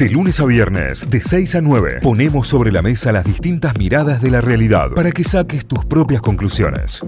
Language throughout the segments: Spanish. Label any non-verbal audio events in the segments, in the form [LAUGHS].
De lunes a viernes, de 6 a 9, ponemos sobre la mesa las distintas miradas de la realidad para que saques tus propias conclusiones.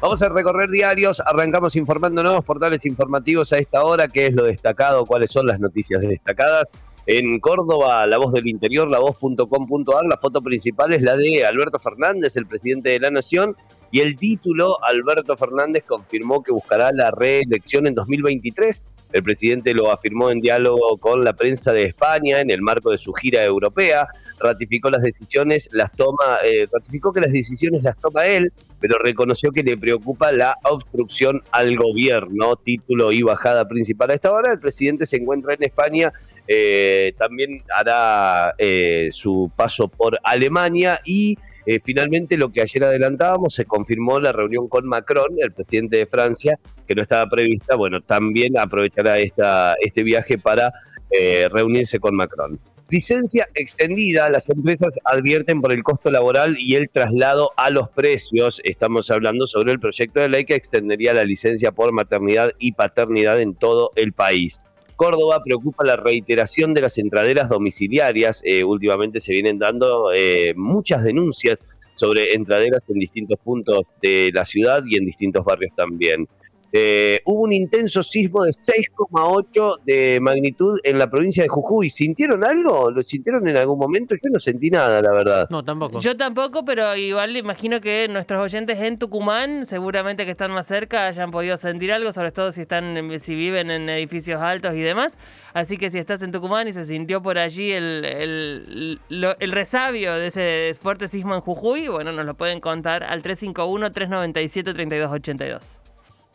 Vamos a recorrer diarios, arrancamos informando nuevos portales informativos a esta hora, qué es lo destacado, cuáles son las noticias destacadas. En Córdoba, La Voz del Interior, la voz.com.ar, la foto principal es la de Alberto Fernández, el presidente de la Nación, y el título, Alberto Fernández confirmó que buscará la reelección en 2023. El presidente lo afirmó en diálogo con la prensa de España en el marco de su gira europea. Ratificó las decisiones, las toma, eh, ratificó que las decisiones las toma él, pero reconoció que le preocupa la obstrucción al gobierno. Título y bajada principal a esta hora. El presidente se encuentra en España, eh, también hará eh, su paso por Alemania y eh, finalmente, lo que ayer adelantábamos, se confirmó la reunión con Macron, el presidente de Francia, que no estaba prevista. Bueno, también aprovechará esta, este viaje para eh, reunirse con Macron. Licencia extendida, las empresas advierten por el costo laboral y el traslado a los precios. Estamos hablando sobre el proyecto de ley que extendería la licencia por maternidad y paternidad en todo el país. Córdoba preocupa la reiteración de las entraderas domiciliarias. Eh, últimamente se vienen dando eh, muchas denuncias sobre entraderas en distintos puntos de la ciudad y en distintos barrios también. Eh, hubo un intenso sismo de 6,8 de magnitud en la provincia de Jujuy. ¿Sintieron algo? ¿Lo sintieron en algún momento? Yo no sentí nada, la verdad. No, tampoco. Yo tampoco, pero igual imagino que nuestros oyentes en Tucumán, seguramente que están más cerca, hayan podido sentir algo, sobre todo si están, si viven en edificios altos y demás. Así que si estás en Tucumán y se sintió por allí el, el, el resabio de ese fuerte sismo en Jujuy, bueno, nos lo pueden contar al 351-397-3282.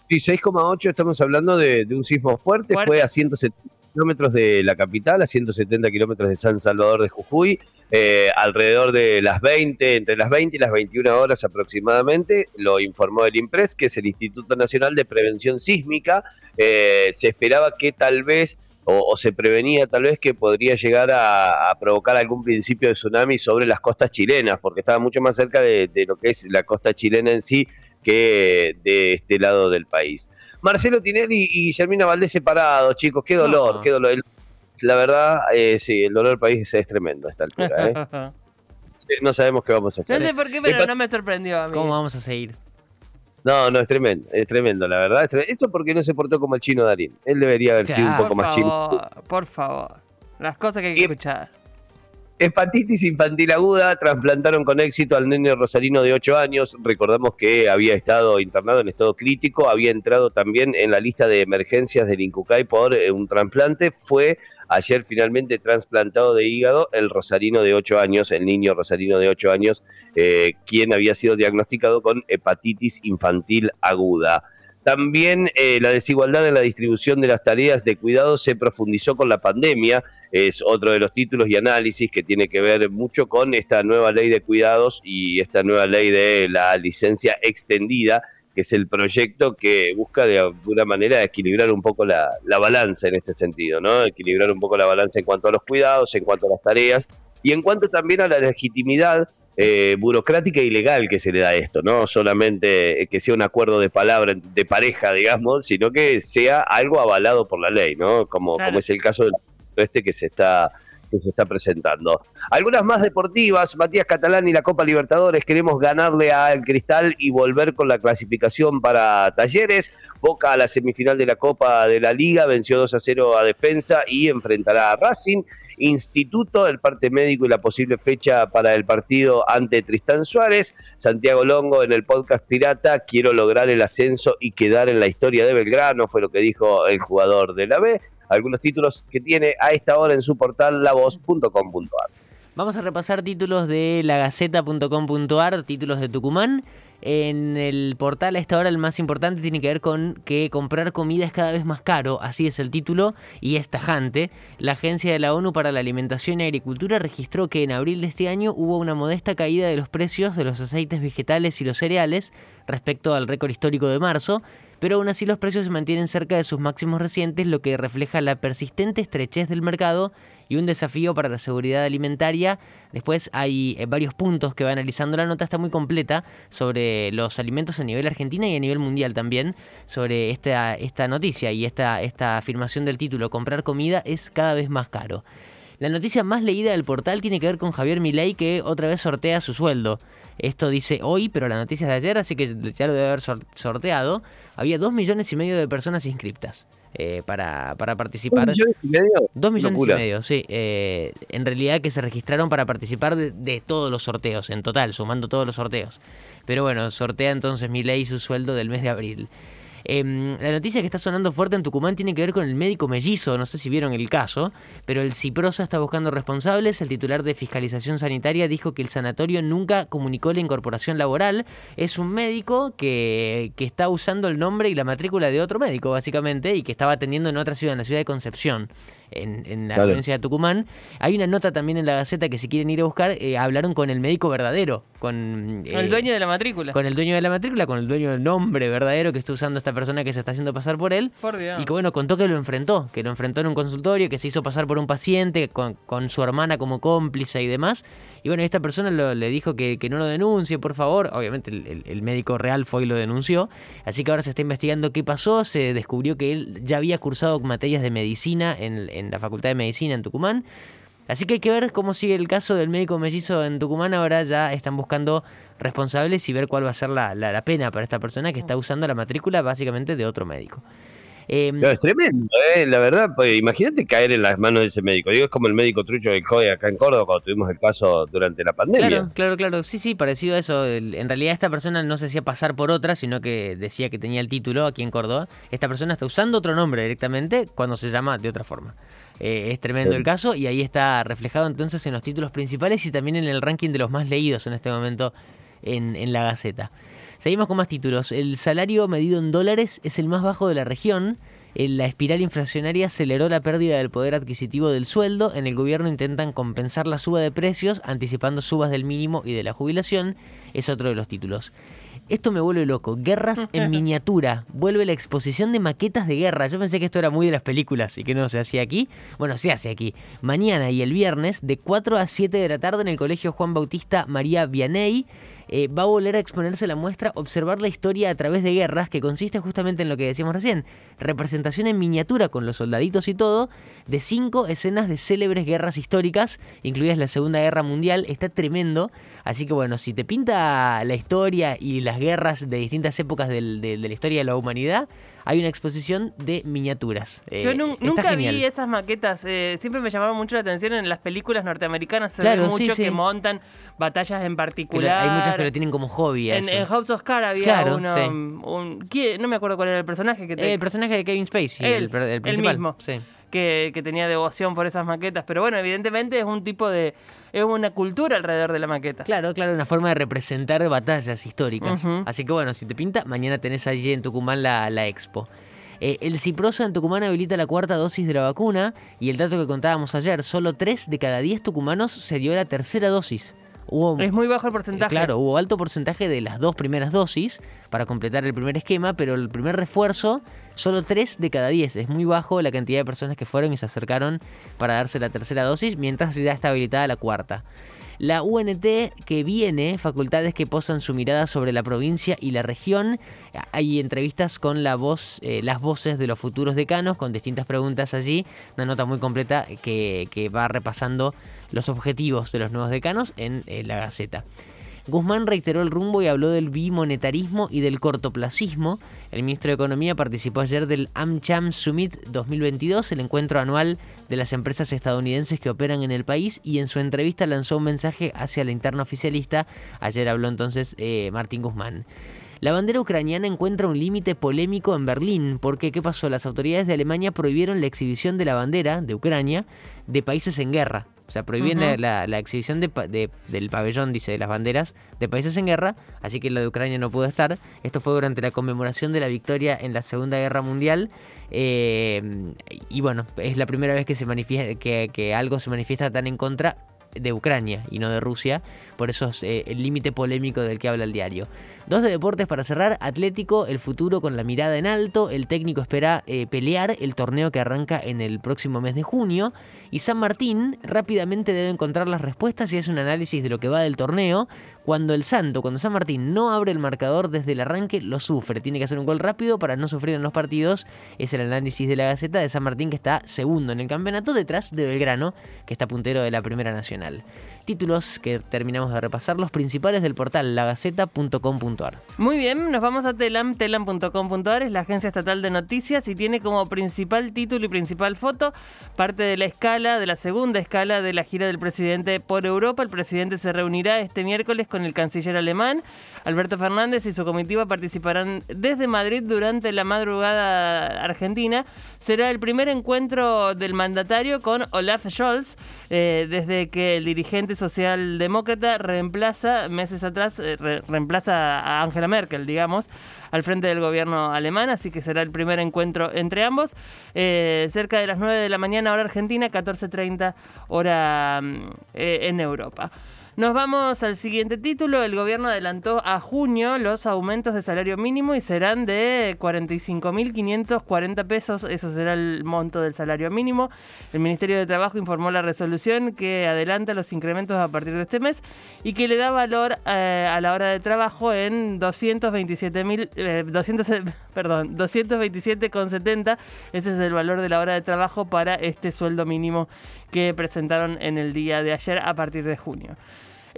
Sí, 6,8 estamos hablando de, un sismo fuerte, fue a 170 kilómetros de la capital, a 170 kilómetros de San Salvador de Jujuy, eh, alrededor de las 20, entre las 20 y las 21 horas aproximadamente, lo informó el IMPRES, que es el Instituto Nacional de Prevención Sísmica, eh, se esperaba que tal vez o, se prevenía tal vez que podría llegar a, provocar algún principio de tsunami sobre las costas chilenas, porque estaba mucho más cerca de, lo que es la costa chilena en sí que de este lado del país. Marcelo Tinelli y Guillermina Valdés separados, chicos, qué dolor, qué dolor. La verdad, eh, sí, el dolor del país es tremendo a esta altura. ¿eh? [LAUGHS] no sabemos qué vamos a hacer. No sé por qué, pero no me sorprendió a mí. ¿Cómo vamos a seguir? No, no, es tremendo, es tremendo, la verdad. Eso porque no se portó como el chino Darín. Él debería haber sido un poco más chino. Por favor, las cosas que hay que escuchar. Hepatitis infantil aguda, trasplantaron con éxito al nene rosarino de 8 años. Recordamos que había estado internado en estado crítico, había entrado también en la lista de emergencias del Incucay por eh, un trasplante. Fue ayer finalmente trasplantado de hígado el rosarino de 8 años, el niño rosarino de 8 años, eh, quien había sido diagnosticado con hepatitis infantil aguda. También eh, la desigualdad en la distribución de las tareas de cuidado se profundizó con la pandemia, es otro de los títulos y análisis que tiene que ver mucho con esta nueva ley de cuidados y esta nueva ley de la licencia extendida, que es el proyecto que busca de alguna manera equilibrar un poco la, la balanza en este sentido, ¿no? Equilibrar un poco la balanza en cuanto a los cuidados, en cuanto a las tareas y en cuanto también a la legitimidad eh, burocrática y legal que se le da a esto, no solamente que sea un acuerdo de palabra, de pareja, digamos, sino que sea algo avalado por la ley, ¿no? Como, como es el caso de este que se está que se está presentando. Algunas más deportivas, Matías Catalán y la Copa Libertadores, queremos ganarle al Cristal y volver con la clasificación para Talleres. Boca a la semifinal de la Copa de la Liga, venció 2 a 0 a Defensa y enfrentará a Racing. Instituto, el parte médico y la posible fecha para el partido ante Tristán Suárez. Santiago Longo en el podcast Pirata, quiero lograr el ascenso y quedar en la historia de Belgrano, fue lo que dijo el jugador de la B algunos títulos que tiene a esta hora en su portal lavoz.com.ar. Vamos a repasar títulos de lagaceta.com.ar, títulos de Tucumán. En el portal a esta hora el más importante tiene que ver con que comprar comida es cada vez más caro, así es el título y es tajante. La Agencia de la ONU para la Alimentación y Agricultura registró que en abril de este año hubo una modesta caída de los precios de los aceites vegetales y los cereales respecto al récord histórico de marzo, pero aún así los precios se mantienen cerca de sus máximos recientes, lo que refleja la persistente estrechez del mercado y un desafío para la seguridad alimentaria. Después hay eh, varios puntos que va analizando la nota, está muy completa sobre los alimentos a nivel argentina y a nivel mundial también, sobre esta, esta noticia y esta, esta afirmación del título, comprar comida es cada vez más caro. La noticia más leída del portal tiene que ver con Javier Milei que otra vez sortea su sueldo. Esto dice hoy, pero la noticia es de ayer, así que ya lo debe haber sorteado. Había dos millones y medio de personas inscriptas. Eh, para, para, participar. ¿Dos millones y medio? Dos millones y medio, sí. Eh, en realidad que se registraron para participar de, de, todos los sorteos, en total, sumando todos los sorteos. Pero bueno, sortea entonces mi ley su sueldo del mes de abril. Em, la noticia que está sonando fuerte en Tucumán tiene que ver con el médico mellizo, no sé si vieron el caso, pero el Ciprosa está buscando responsables. El titular de Fiscalización Sanitaria dijo que el sanatorio nunca comunicó la incorporación laboral. Es un médico que, que está usando el nombre y la matrícula de otro médico, básicamente, y que estaba atendiendo en otra ciudad, en la ciudad de Concepción en, la provincia de Tucumán. Hay una nota también en la Gaceta que si quieren ir a buscar, eh, hablaron con el médico verdadero, con... el eh, dueño de la matrícula. Con el dueño de la matrícula, con el dueño del nombre verdadero que está usando esta persona que se está haciendo pasar por él. Y que bueno, contó que lo enfrentó, que lo enfrentó en un consultorio, que se hizo pasar por un paciente, con, con su hermana como cómplice y demás. Y bueno, esta persona le dijo que, no lo denuncie, por favor. Obviamente el, médico real fue y lo denunció. Así que ahora se está investigando qué pasó. Se descubrió que él ya había cursado materias de medicina en, en la Facultad de Medicina en Tucumán. Así que hay que ver cómo sigue el caso del médico mellizo en Tucumán. Ahora ya están buscando responsables y ver cuál va a ser la, la pena para esta persona que está usando la matrícula básicamente de otro médico. Em, es tremendo, ¿eh? la verdad. Pues, imagínate caer en las manos de ese médico. Digo, es como el médico trucho del COE acá en Córdoba cuando tuvimos el caso durante la pandemia. Claro, claro, claro. Sí, sí, parecido a eso. En realidad esta persona no se hacía pasar por otra, sino que decía que tenía el título aquí en Córdoba. Esta persona está usando otro nombre directamente cuando se llama de otra forma. Eh, es tremendo el caso y ahí está reflejado entonces en los títulos principales y también en el ranking de los más leídos en este momento en, en la Gaceta. Seguimos con más títulos. El salario medido en dólares es el más bajo de la región la espiral inflacionaria aceleró la pérdida del poder adquisitivo del sueldo. En el gobierno intentan compensar la suba de precios, anticipando subas del mínimo y de la jubilación. Es otro de los títulos. Esto me vuelve loco. Guerras en [LAUGHS] miniatura. Vuelve la exposición de maquetas de guerra. Yo pensé que esto era muy de las películas y que no se hacía aquí. Bueno, se hace aquí. Mañana y el viernes, de 4 a 7 de la tarde, en el Colegio Juan Bautista María Vianey. Eh, va a volver a exponerse la muestra Observar la historia a través de guerras, que consiste justamente en lo que decíamos recién, representación en miniatura con los soldaditos y todo, de cinco escenas de célebres guerras históricas, incluidas la Segunda Guerra Mundial, está tremendo, así que bueno, si te pinta la historia y las guerras de distintas épocas de la historia de la humanidad, hay una exposición de miniaturas. Yo eh, nunca vi esas maquetas, eh, siempre me llamaron mucho la atención en las películas norteamericanas, se ve mucho que montan batallas en particular. hay muchas que lo tienen como hobby. En, House of Cards había uno, un, no me acuerdo cuál era el personaje que El personaje de Kevin Spacey, el, el, principal. mismo. Que, que, tenía devoción por esas maquetas. Pero bueno, evidentemente es un tipo de. Es una cultura alrededor de la maqueta. Claro, claro, una forma de representar batallas históricas. Así que bueno, si te pinta, mañana tenés allí en Tucumán la, la expo. Eh, el Ciprosa en Tucumán habilita la cuarta dosis de la vacuna y el dato que contábamos ayer, solo 3 de cada 10 tucumanos se dio la tercera dosis. Es muy bajo el porcentaje. claro, hubo alto porcentaje de las dos primeras dosis para completar el primer esquema, pero el primer refuerzo, solo 3 de cada 10. Es muy bajo la cantidad de personas que fueron y se acercaron para darse la tercera dosis, mientras ya está habilitada la cuarta. La UNT que viene, facultades que posan su mirada sobre la provincia y la región. Hay entrevistas con la voz, eh, las voces de los futuros decanos, con distintas preguntas allí. Una nota muy completa que, va repasando los objetivos de los nuevos decanos en eh, la Gaceta. Guzmán reiteró el rumbo y habló del bimonetarismo y del cortoplacismo. El ministro de Economía participó ayer del AmCham Summit 2022, el encuentro anual de las empresas estadounidenses que operan en el país, y en su entrevista lanzó un mensaje hacia la interna oficialista. Ayer habló entonces eh, Martín Guzmán. La bandera ucraniana encuentra un límite polémico en Berlín, porque ¿qué pasó? Las autoridades de Alemania prohibieron la exhibición de la bandera de Ucrania de países en guerra. O sea, prohibieron la, exhibición del pabellón, dice, de las banderas de países en guerra, así que la de Ucrania no pudo estar. Esto fue durante la conmemoración de la victoria en la Segunda Guerra Mundial. Eh, y bueno, es la primera vez que, se manifiesta, que, que algo se manifiesta tan en contra de Ucrania y no de Rusia. Por eso es eh, el límite polémico del que habla el diario. Dos de deportes para cerrar. Atlético, el futuro con la mirada en alto. El técnico espera eh, pelear el torneo que arranca en el próximo mes de junio. Y San Martín rápidamente debe encontrar las respuestas y es un análisis de lo que va del torneo. Cuando el Santo, cuando San Martín no abre el marcador desde el arranque, lo sufre. Tiene que hacer un gol rápido para no sufrir en los partidos. Es el análisis de la Gaceta de San Martín que está segundo en el campeonato detrás de Belgrano, que está puntero de la Primera Nacional títulos que terminamos de repasar, los principales del portal lagaceta.com.ar. Muy bien, nos vamos a Telam, telam.com.ar, es la agencia estatal de noticias y tiene como principal título y principal foto parte de la escala, de la segunda escala de la gira del presidente por Europa. El presidente se reunirá este miércoles con el canciller alemán. Alberto Fernández y su comitiva participarán desde Madrid durante la madrugada argentina. Será el primer encuentro del mandatario con Olaf Scholz eh, desde que el dirigente socialdemócrata reemplaza, meses atrás, eh, reemplaza a Angela Merkel, digamos, al frente del gobierno alemán, así que será el primer encuentro entre ambos. Eh, cerca de las 9 de la mañana, hora argentina, 14.30 hora mm, en Europa. Nos vamos al siguiente título. El gobierno adelantó a junio los aumentos de salario mínimo y serán de 45.540 pesos. Eso será el monto del salario mínimo. El Ministerio de Trabajo informó la resolución que adelanta los incrementos a partir de este mes y que le da valor eh, a la hora de trabajo en 227.000, eh, 200, [LAUGHS] perdón, 227,70. Ese es el valor de la hora de trabajo para este sueldo mínimo que presentaron en el día de ayer a partir de junio.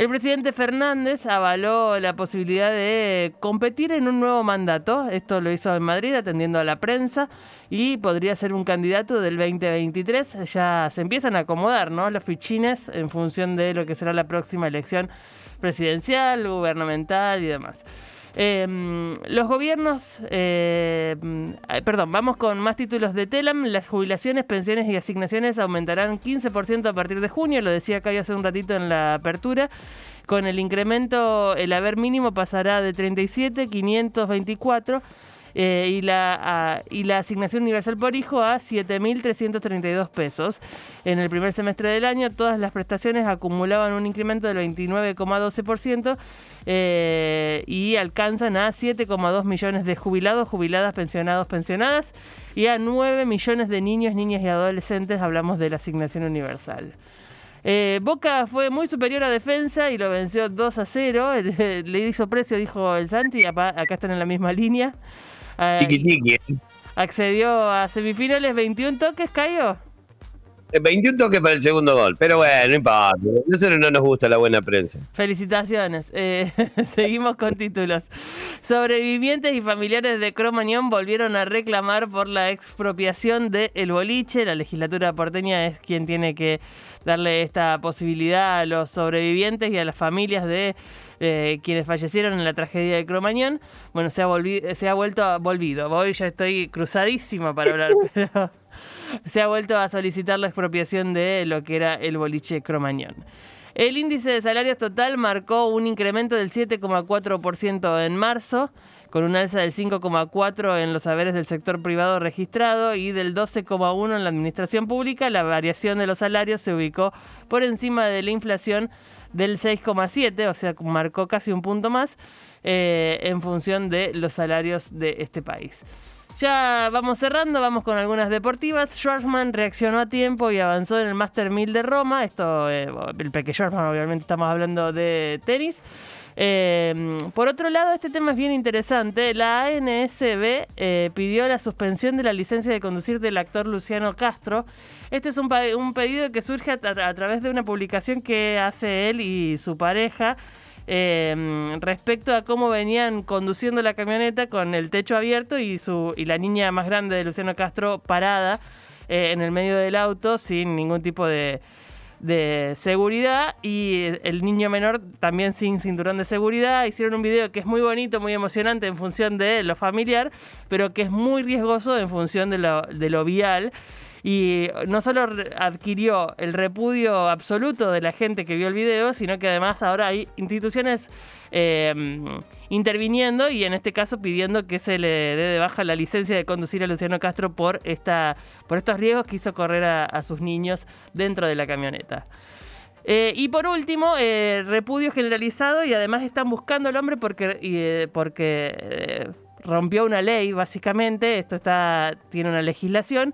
El presidente Fernández avaló la posibilidad de competir en un nuevo mandato. Esto lo hizo en Madrid atendiendo a la prensa y podría ser un candidato del 2023. Ya se empiezan a acomodar ¿no? los fichines en función de lo que será la próxima elección presidencial, gubernamental y demás. Em, los gobiernos, eh, perdón, vamos con más títulos de TELAM. Las jubilaciones, pensiones y asignaciones aumentarán 15% a parpartir de junio, lo decía acá hace un ratito en la apertura. Con el incremento, el haber mínimo pasará de 37, 524 eh, y, la, y la asignación universal por hijo a 7.332 pesos. En el primer semestre del año, todas las prestaciones acumulaban un incremento del 29,12% eh, y alcanzan a 7,2 millones de jubilados, jubiladas, pensionados, pensionadas y a 9 millones de niños, niñas y adolescentes. Hablamos de la asignación universal. Eh, Boca fue muy superior a defensa y lo venció 2 a 0. [LAUGHS] Le hizo precio, dijo el Santi. Acá están en la misma línea. Eh. Accedió a semifinales, 21 toques, Cayo. 21 toques para el segundo gol, pero bueno, no importa. Nosotros no nos gusta la buena prensa. Felicitaciones. Eh, [LAUGHS] seguimos con títulos. Sobrevivientes y familiares de Cromañón volvieron a reclamar por la expropiación del el boliche. La legislatura porteña es quien tiene que darle esta posibilidad a los sobrevivientes y a las familias de eh, quienes fallecieron en la tragedia de Cromañón. Bueno, se ha, se ha vuelto a, volvido. Hoy ya estoy cruzadísima para hablar, [LAUGHS] pero se ha vuelto a solicitar la expropiación de lo que era el boliche Cromañón. El índice de salarios total marcó un incremento del 7,4% en marzo, con un alza del 5,4% en los saberes del sector privado registrado y del 12,1% en la administración pública. La variación de los salarios se ubicó por encima de la inflación del 6,7, o sea, marcó casi un punto más eh, en función de los salarios de este país. Ya vamos cerrando, vamos con algunas deportivas. Schwarzman reaccionó a tiempo y avanzó en el Master 1000 de Roma. Esto, eh, el Peque Schwarzman, obviamente estamos hablando de tenis. Eh, por otro lado, este tema es bien interesante. La ANSB pidió la suspensión de la licencia de conducir del actor Luciano Castro. Este es un, pedido que surge a, través de una publicación que hace él y su pareja. Eh, respecto a cómo venían conduciendo la camioneta con el techo abierto y, su, y la niña más grande de Luciano Castro parada eh, en el medio del auto sin ningún tipo de, de seguridad y el niño menor también sin cinturón de seguridad. Hicieron un video que es muy bonito, muy emocionante en función de lo familiar, pero que es muy riesgoso en función de lo, vial y no solo adquirió el repudio absoluto de la gente que vio el video, sino que además ahora hay instituciones eh, interviniendo y en este caso pidiendo que se le dé de baja la licencia de conducir a Luciano Castro por, esta, por estos riesgos que hizo correr a, sus niños dentro de la camioneta. Eh, y por último, eh, repudio generalizado y además están buscando al hombre porque, eh, porque rompió una ley, básicamente. Esto está tiene una legislación.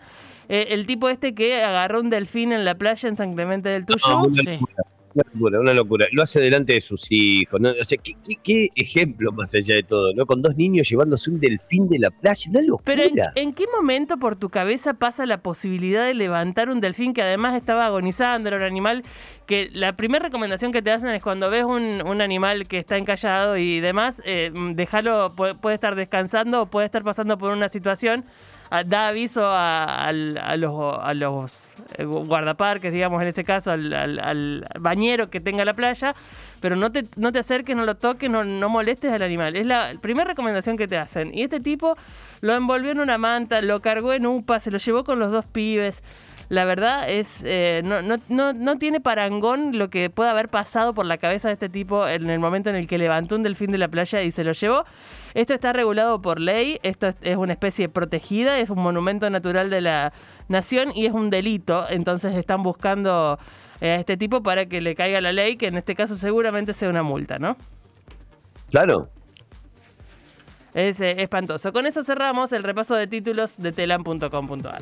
el tipo este que agarró un delfín en la playa en San Clemente del Tuyú. Una locura, una locura. Lo hace delante de sus hijos. ¿no? O sea, ¿qué, ejemplo más allá de todo, ¿no? Con dos niños llevándose un delfín de la playa. Una locura. Pero ¿en, qué momento por tu cabeza pasa la posibilidad de levantar un delfín que además estaba agonizando? Era un animal que la primera recomendación que te hacen es cuando ves un, animal que está encallado y demás, eh, déjalo, puede estar descansando o puede estar pasando por una situación da aviso a, los, eh, guardaparques, digamos, en ese caso, al, bañero que tenga la playa, pero no te, no te acerques, no lo toques, no, no molestes al animal. Es la primera recomendación que te hacen. Y este tipo lo envolvió en una manta, lo cargó en UPA, se lo llevó con los dos pibes la verdad es, eh, no, no, no, no, tiene parangón lo que pueda haber pasado por la cabeza de este tipo en el momento en el que levantó un delfín de la playa y se lo llevó. Esto está regulado por ley, esto es una especie protegida, es un monumento natural de la nación y es un delito, entonces están buscando eh, a este tipo para que le caiga la ley, que en este caso seguramente sea una multa, ¿no? Claro, es eh, espantoso. Con eso cerramos el repaso de títulos de telam.com.ar.